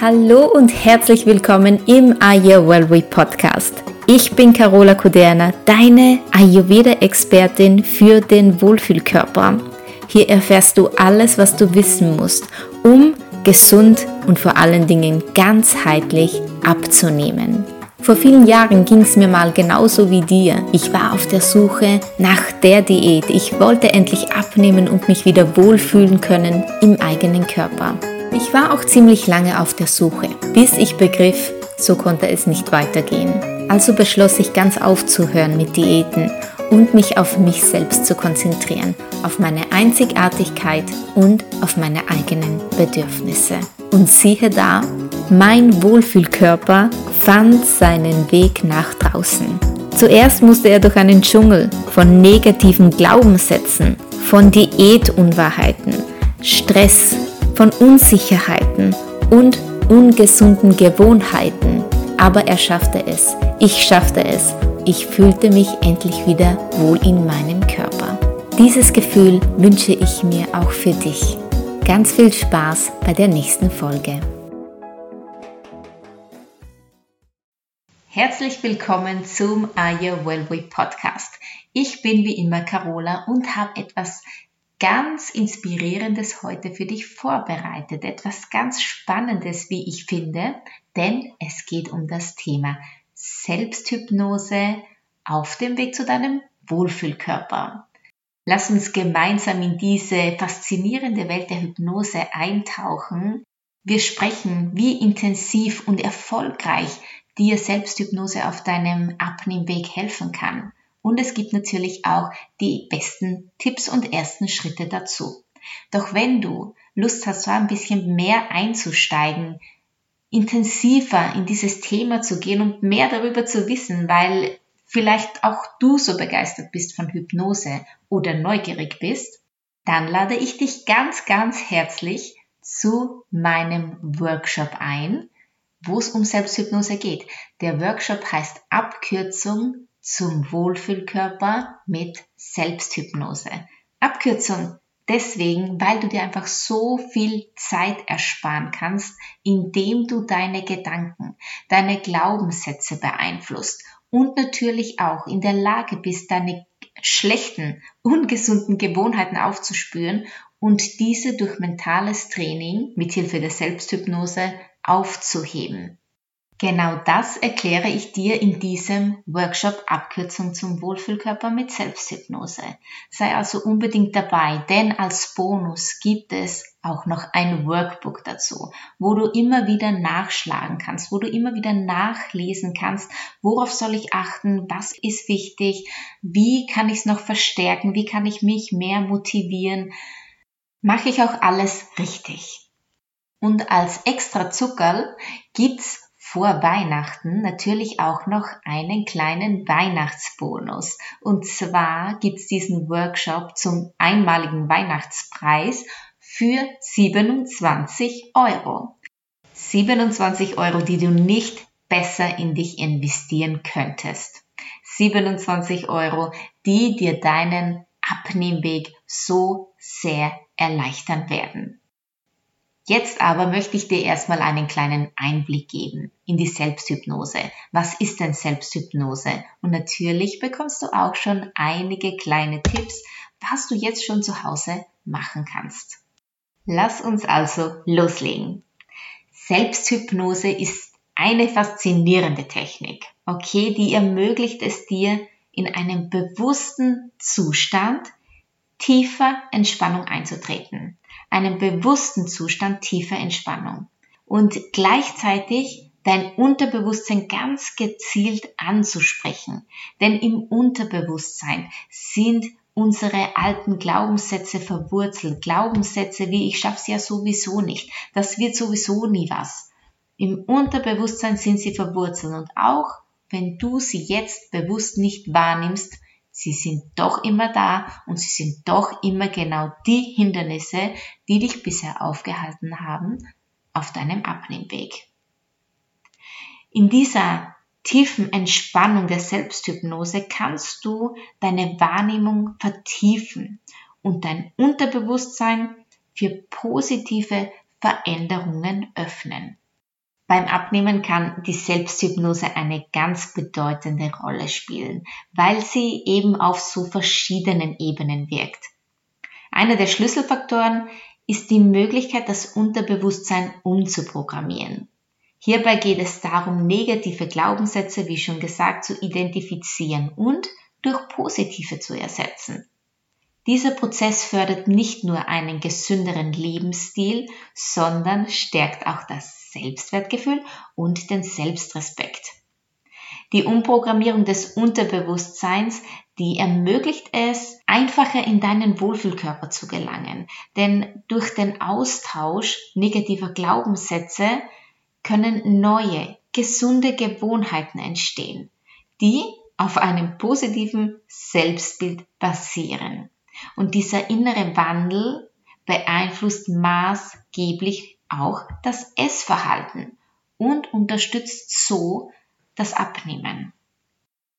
Hallo und herzlich willkommen im Ayurveda Podcast. Ich bin Carola Kuderna, deine Ayurveda-Expertin für den Wohlfühlkörper. Hier erfährst du alles, was du wissen musst, um gesund und vor allen Dingen ganzheitlich abzunehmen. Vor vielen Jahren ging es mir mal genauso wie dir. Ich war auf der Suche nach der Diät. Ich wollte endlich abnehmen und mich wieder wohlfühlen können im eigenen Körper. Ich war auch ziemlich lange auf der Suche, bis ich begriff, so konnte es nicht weitergehen. Also beschloss ich ganz aufzuhören mit Diäten und mich auf mich selbst zu konzentrieren, auf meine Einzigartigkeit und auf meine eigenen Bedürfnisse. Und siehe da, mein Wohlfühlkörper fand seinen Weg nach draußen. Zuerst musste er durch einen Dschungel von negativen Glaubenssätzen, von Diätunwahrheiten, Stress, von Unsicherheiten und ungesunden Gewohnheiten. Aber er schaffte es. Ich schaffte es. Ich fühlte mich endlich wieder wohl in meinem Körper. Dieses Gefühl wünsche ich mir auch für dich. Ganz viel Spaß bei der nächsten Folge. Herzlich willkommen zum Are You Well Podcast. Ich bin wie immer Carola und habe etwas ganz Inspirierendes heute für dich vorbereitet. Etwas ganz Spannendes, wie ich finde, denn es geht um das Thema Selbsthypnose auf dem Weg zu deinem Wohlfühlkörper. Lass uns gemeinsam in diese faszinierende Welt der Hypnose eintauchen. Wir sprechen, wie intensiv und erfolgreich dir Selbsthypnose auf deinem Abnehmweg helfen kann. Und es gibt natürlich auch die besten Tipps und ersten Schritte dazu. Doch wenn du Lust hast, so ein bisschen mehr einzusteigen, intensiver in dieses Thema zu gehen und mehr darüber zu wissen, weil vielleicht auch du so begeistert bist von Hypnose oder neugierig bist, dann lade ich dich ganz, ganz herzlich zu meinem Workshop ein, wo es um Selbsthypnose geht. Der Workshop heißt Abkürzung zum Wohlfühlkörper mit Selbsthypnose. Abkürzung deswegen, weil du dir einfach so viel Zeit ersparen kannst, indem du deine Gedanken, deine Glaubenssätze beeinflusst und natürlich auch in der Lage bist, deine schlechten, ungesunden Gewohnheiten aufzuspüren und diese durch mentales Training mithilfe der Selbsthypnose aufzuheben. Genau das erkläre ich dir in diesem Workshop Abkürzung zum Wohlfühlkörper mit Selbsthypnose. Sei also unbedingt dabei, denn als Bonus gibt es auch noch ein Workbook dazu, wo du immer wieder nachschlagen kannst, wo du immer wieder nachlesen kannst, worauf soll ich achten, was ist wichtig, wie kann ich es noch verstärken, wie kann ich mich mehr motivieren, mache ich auch alles richtig. Und als extra Zuckerl gibt's vor Weihnachten natürlich auch noch einen kleinen Weihnachtsbonus. Und zwar gibt's diesen Workshop zum einmaligen Weihnachtspreis für 27 Euro. 27 Euro, die du nicht besser in dich investieren könntest. 27 Euro, die dir deinen Abnehmweg so sehr erleichtern werden. Jetzt aber möchte ich dir erstmal einen kleinen Einblick geben in die Selbsthypnose. Was ist denn Selbsthypnose? Und natürlich bekommst du auch schon einige kleine Tipps, was du jetzt schon zu Hause machen kannst. Lass uns also loslegen. Selbsthypnose ist eine faszinierende Technik, okay, die ermöglicht es dir, in einem bewussten Zustand tiefer Entspannung einzutreten einem bewussten Zustand tiefer Entspannung und gleichzeitig dein Unterbewusstsein ganz gezielt anzusprechen. Denn im Unterbewusstsein sind unsere alten Glaubenssätze verwurzelt. Glaubenssätze wie ich schaff's ja sowieso nicht, das wird sowieso nie was. Im Unterbewusstsein sind sie verwurzelt und auch wenn du sie jetzt bewusst nicht wahrnimmst, Sie sind doch immer da und sie sind doch immer genau die Hindernisse, die dich bisher aufgehalten haben auf deinem Abnehmweg. In dieser tiefen Entspannung der Selbsthypnose kannst du deine Wahrnehmung vertiefen und dein Unterbewusstsein für positive Veränderungen öffnen. Beim Abnehmen kann die Selbsthypnose eine ganz bedeutende Rolle spielen, weil sie eben auf so verschiedenen Ebenen wirkt. Einer der Schlüsselfaktoren ist die Möglichkeit, das Unterbewusstsein umzuprogrammieren. Hierbei geht es darum, negative Glaubenssätze, wie schon gesagt, zu identifizieren und durch positive zu ersetzen. Dieser Prozess fördert nicht nur einen gesünderen Lebensstil, sondern stärkt auch das Selbstwertgefühl und den Selbstrespekt. Die Umprogrammierung des Unterbewusstseins, die ermöglicht es, einfacher in deinen Wohlfühlkörper zu gelangen. Denn durch den Austausch negativer Glaubenssätze können neue, gesunde Gewohnheiten entstehen, die auf einem positiven Selbstbild basieren. Und dieser innere Wandel beeinflusst maßgeblich auch das Essverhalten und unterstützt so das Abnehmen.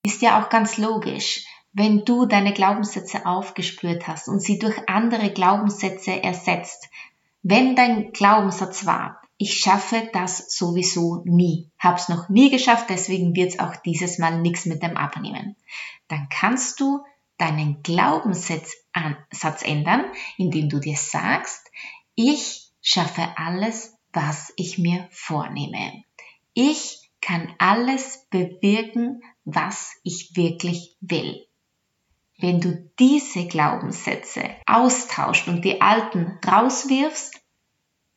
Ist ja auch ganz logisch, wenn du deine Glaubenssätze aufgespürt hast und sie durch andere Glaubenssätze ersetzt. Wenn dein Glaubenssatz war, ich schaffe das sowieso nie, hab's noch nie geschafft, deswegen wird's auch dieses Mal nichts mit dem Abnehmen, dann kannst du deinen Glaubenssatz ändern, indem du dir sagst, ich schaffe alles, was ich mir vornehme. Ich kann alles bewirken, was ich wirklich will. Wenn du diese Glaubenssätze austauscht und die alten rauswirfst,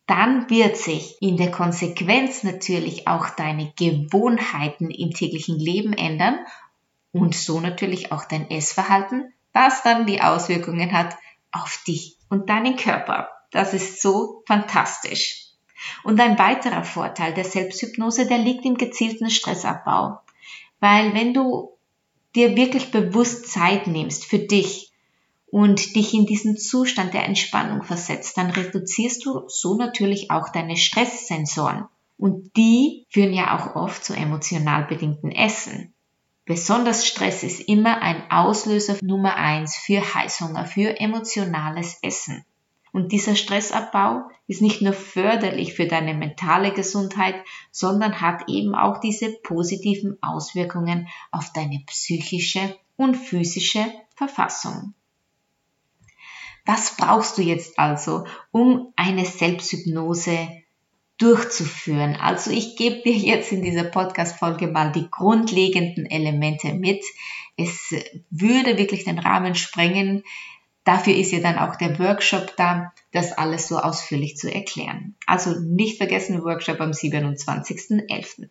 dann wird sich in der Konsequenz natürlich auch deine Gewohnheiten im täglichen Leben ändern und so natürlich auch dein Essverhalten, was dann die Auswirkungen hat auf dich und deinen Körper. Das ist so fantastisch. Und ein weiterer Vorteil der Selbsthypnose, der liegt im gezielten Stressabbau. Weil wenn du dir wirklich bewusst Zeit nimmst für dich und dich in diesen Zustand der Entspannung versetzt, dann reduzierst du so natürlich auch deine Stresssensoren. Und die führen ja auch oft zu emotional bedingten Essen. Besonders Stress ist immer ein Auslöser Nummer eins für Heißhunger, für emotionales Essen. Und dieser Stressabbau ist nicht nur förderlich für deine mentale Gesundheit, sondern hat eben auch diese positiven Auswirkungen auf deine psychische und physische Verfassung. Was brauchst du jetzt also, um eine Selbsthypnose durchzuführen? Also ich gebe dir jetzt in dieser Podcast-Folge mal die grundlegenden Elemente mit. Es würde wirklich den Rahmen sprengen, Dafür ist ja dann auch der Workshop da, das alles so ausführlich zu erklären. Also nicht vergessen, Workshop am 27.11.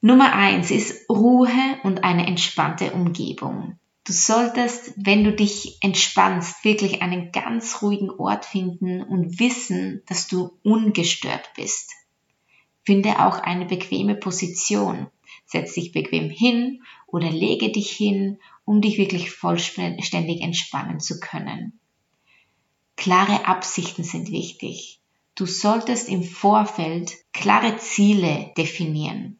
Nummer eins ist Ruhe und eine entspannte Umgebung. Du solltest, wenn du dich entspannst, wirklich einen ganz ruhigen Ort finden und wissen, dass du ungestört bist. Finde auch eine bequeme Position. Setz dich bequem hin oder lege dich hin um dich wirklich vollständig entspannen zu können. Klare Absichten sind wichtig. Du solltest im Vorfeld klare Ziele definieren.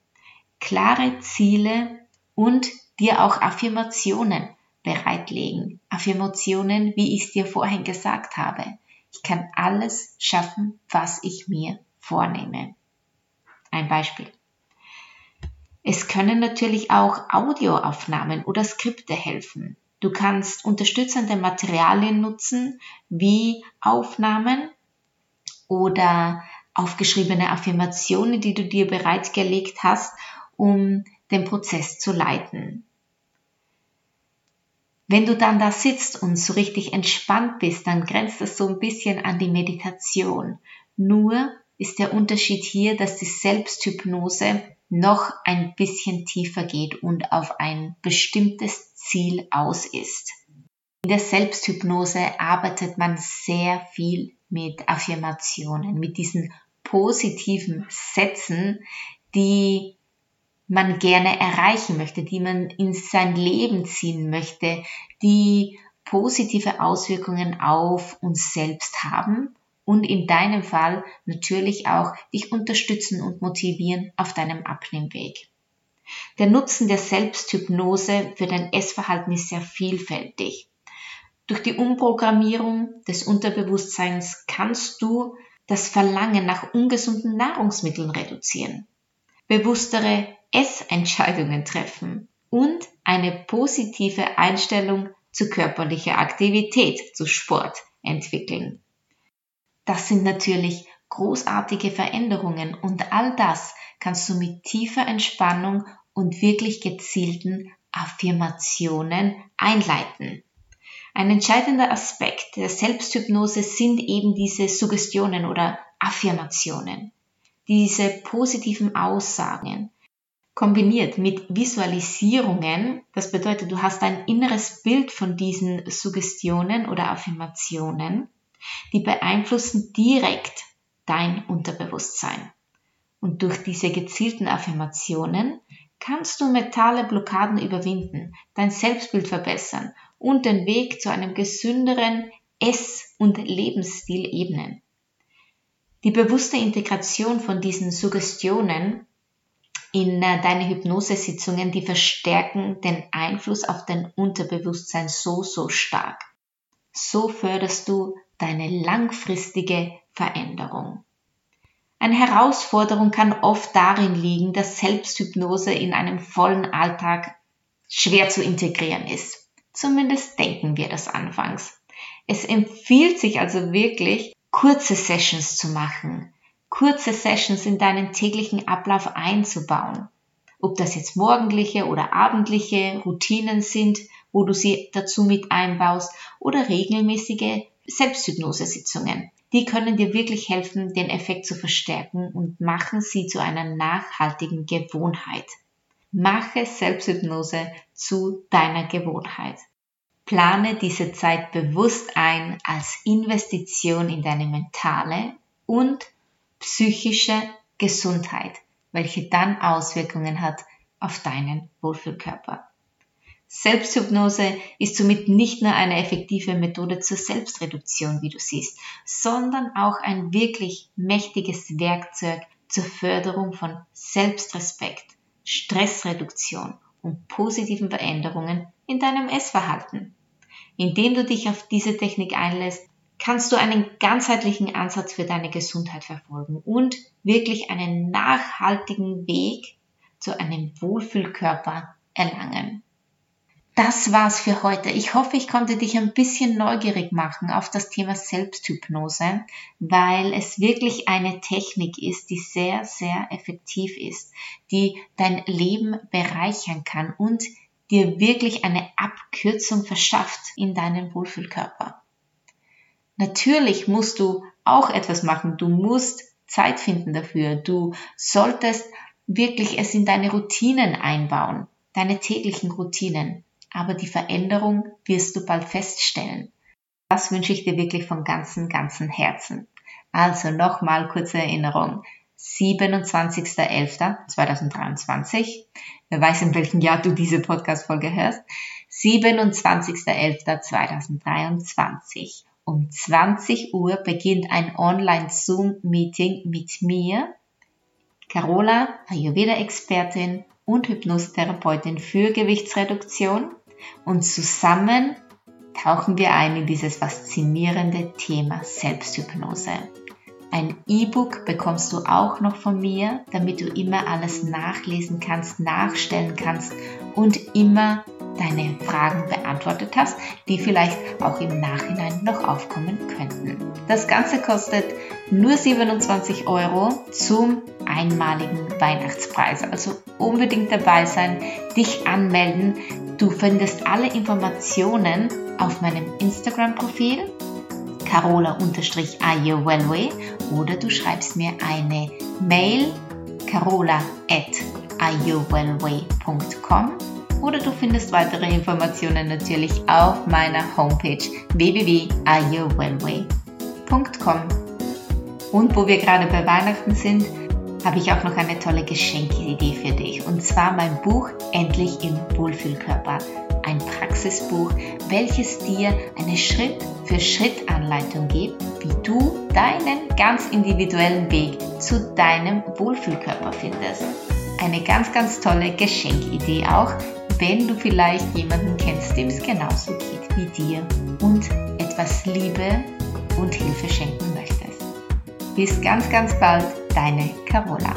Klare Ziele und dir auch Affirmationen bereitlegen. Affirmationen, wie ich es dir vorhin gesagt habe. Ich kann alles schaffen, was ich mir vornehme. Ein Beispiel. Es können natürlich auch Audioaufnahmen oder Skripte helfen. Du kannst unterstützende Materialien nutzen, wie Aufnahmen oder aufgeschriebene Affirmationen, die du dir bereitgelegt hast, um den Prozess zu leiten. Wenn du dann da sitzt und so richtig entspannt bist, dann grenzt das so ein bisschen an die Meditation. Nur ist der Unterschied hier, dass die Selbsthypnose noch ein bisschen tiefer geht und auf ein bestimmtes Ziel aus ist. In der Selbsthypnose arbeitet man sehr viel mit Affirmationen, mit diesen positiven Sätzen, die man gerne erreichen möchte, die man in sein Leben ziehen möchte, die positive Auswirkungen auf uns selbst haben und in deinem Fall natürlich auch dich unterstützen und motivieren auf deinem Abnehmweg. Der Nutzen der Selbsthypnose für dein Essverhalten ist sehr vielfältig. Durch die Umprogrammierung des Unterbewusstseins kannst du das Verlangen nach ungesunden Nahrungsmitteln reduzieren, bewusstere Essentscheidungen treffen und eine positive Einstellung zu körperlicher Aktivität, zu Sport entwickeln. Das sind natürlich großartige Veränderungen und all das kannst du mit tiefer Entspannung und wirklich gezielten Affirmationen einleiten. Ein entscheidender Aspekt der Selbsthypnose sind eben diese Suggestionen oder Affirmationen, diese positiven Aussagen, kombiniert mit Visualisierungen. Das bedeutet, du hast ein inneres Bild von diesen Suggestionen oder Affirmationen, die beeinflussen direkt dein Unterbewusstsein. Und durch diese gezielten Affirmationen kannst du mentale Blockaden überwinden, dein Selbstbild verbessern und den Weg zu einem gesünderen Ess- und Lebensstil ebnen. Die bewusste Integration von diesen Suggestionen in äh, deine Hypnosesitzungen, die verstärken den Einfluss auf dein Unterbewusstsein so, so stark. So förderst du deine langfristige Veränderung. Eine Herausforderung kann oft darin liegen, dass Selbsthypnose in einem vollen Alltag schwer zu integrieren ist. Zumindest denken wir das anfangs. Es empfiehlt sich also wirklich, kurze Sessions zu machen, kurze Sessions in deinen täglichen Ablauf einzubauen. Ob das jetzt morgendliche oder abendliche Routinen sind, wo du sie dazu mit einbaust oder regelmäßige Selbsthypnosesitzungen. Die können dir wirklich helfen, den Effekt zu verstärken und machen sie zu einer nachhaltigen Gewohnheit. Mache Selbsthypnose zu deiner Gewohnheit. Plane diese Zeit bewusst ein als Investition in deine mentale und psychische Gesundheit, welche dann Auswirkungen hat auf deinen Wohlfühlkörper. Selbsthypnose ist somit nicht nur eine effektive Methode zur Selbstreduktion, wie du siehst, sondern auch ein wirklich mächtiges Werkzeug zur Förderung von Selbstrespekt, Stressreduktion und positiven Veränderungen in deinem Essverhalten. Indem du dich auf diese Technik einlässt, kannst du einen ganzheitlichen Ansatz für deine Gesundheit verfolgen und wirklich einen nachhaltigen Weg zu einem Wohlfühlkörper erlangen das war's für heute. Ich hoffe, ich konnte dich ein bisschen neugierig machen auf das Thema Selbsthypnose, weil es wirklich eine Technik ist, die sehr, sehr effektiv ist, die dein Leben bereichern kann und dir wirklich eine Abkürzung verschafft in deinem Wohlfühlkörper. Natürlich musst du auch etwas machen. Du musst Zeit finden dafür. Du solltest wirklich es in deine Routinen einbauen, deine täglichen Routinen aber die Veränderung wirst du bald feststellen. Das wünsche ich dir wirklich von ganzem, ganzem Herzen. Also nochmal kurze Erinnerung. 27.11.2023. Wer weiß, in welchem Jahr du diese Podcast-Folge hörst. 27.11.2023. Um 20 Uhr beginnt ein Online-Zoom-Meeting mit mir, Carola, Ayurveda-Expertin und Hypnosetherapeutin für Gewichtsreduktion und zusammen tauchen wir ein in dieses faszinierende Thema Selbsthypnose. Ein E-Book bekommst du auch noch von mir, damit du immer alles nachlesen kannst, nachstellen kannst und immer deine Fragen beantwortet hast, die vielleicht auch im Nachhinein noch aufkommen könnten. Das Ganze kostet nur 27 Euro zum einmaligen Weihnachtspreis. Also unbedingt dabei sein, dich anmelden. Du findest alle Informationen auf meinem Instagram-Profil carola-ayurwellway oder du schreibst mir eine Mail carola at ayurwellway.com oder du findest weitere Informationen natürlich auf meiner Homepage www.ayurwellway.com. Und wo wir gerade bei Weihnachten sind, habe ich auch noch eine tolle Geschenkidee für dich. Und zwar mein Buch Endlich im Wohlfühlkörper. Ein Praxisbuch, welches dir eine Schritt-für-Schritt-Anleitung gibt, wie du deinen ganz individuellen Weg zu deinem Wohlfühlkörper findest. Eine ganz, ganz tolle Geschenkidee auch, wenn du vielleicht jemanden kennst, dem es genauso geht wie dir und etwas Liebe und Hilfe schenken möchtest. Bis ganz, ganz bald, deine Carola.